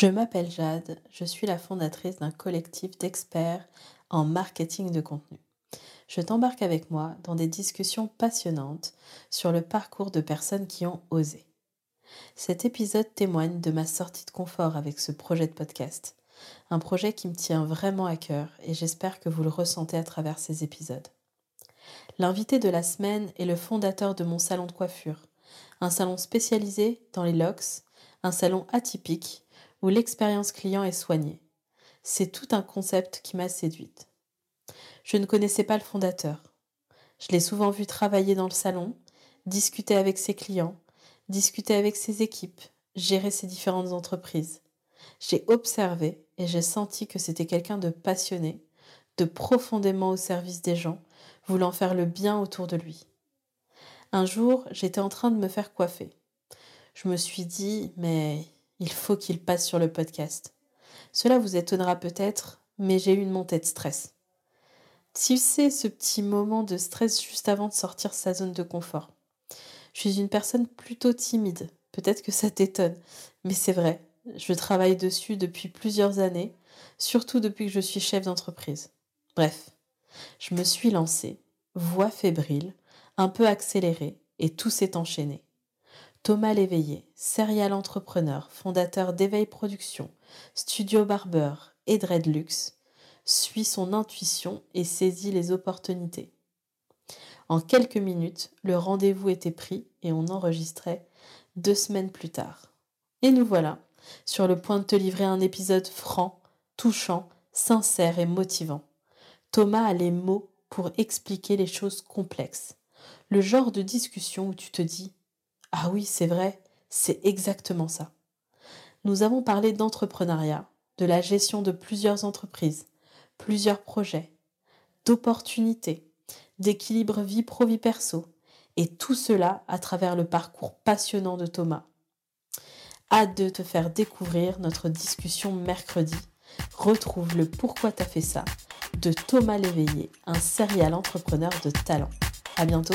Je m'appelle Jade, je suis la fondatrice d'un collectif d'experts en marketing de contenu. Je t'embarque avec moi dans des discussions passionnantes sur le parcours de personnes qui ont osé. Cet épisode témoigne de ma sortie de confort avec ce projet de podcast, un projet qui me tient vraiment à cœur et j'espère que vous le ressentez à travers ces épisodes. L'invité de la semaine est le fondateur de mon salon de coiffure, un salon spécialisé dans les locks, un salon atypique où l'expérience client est soignée. C'est tout un concept qui m'a séduite. Je ne connaissais pas le fondateur. Je l'ai souvent vu travailler dans le salon, discuter avec ses clients, discuter avec ses équipes, gérer ses différentes entreprises. J'ai observé et j'ai senti que c'était quelqu'un de passionné, de profondément au service des gens, voulant faire le bien autour de lui. Un jour, j'étais en train de me faire coiffer. Je me suis dit, mais il faut qu'il passe sur le podcast. Cela vous étonnera peut-être, mais j'ai eu une montée de stress. Tu sais, ce petit moment de stress juste avant de sortir sa zone de confort. Je suis une personne plutôt timide. Peut-être que ça t'étonne, mais c'est vrai. Je travaille dessus depuis plusieurs années, surtout depuis que je suis chef d'entreprise. Bref, je me suis lancée, voix fébrile, un peu accélérée, et tout s'est enchaîné. Thomas Léveillé, serial entrepreneur, fondateur d'Éveil Production, Studio Barber et Dreadlux, suit son intuition et saisit les opportunités. En quelques minutes, le rendez-vous était pris et on enregistrait deux semaines plus tard. Et nous voilà, sur le point de te livrer un épisode franc, touchant, sincère et motivant. Thomas a les mots pour expliquer les choses complexes. Le genre de discussion où tu te dis ah oui, c'est vrai, c'est exactement ça. Nous avons parlé d'entrepreneuriat, de la gestion de plusieurs entreprises, plusieurs projets, d'opportunités, d'équilibre vie pro-vie perso, et tout cela à travers le parcours passionnant de Thomas. Hâte de te faire découvrir notre discussion mercredi. Retrouve le Pourquoi t'as fait ça de Thomas Léveillé, un serial entrepreneur de talent. À bientôt!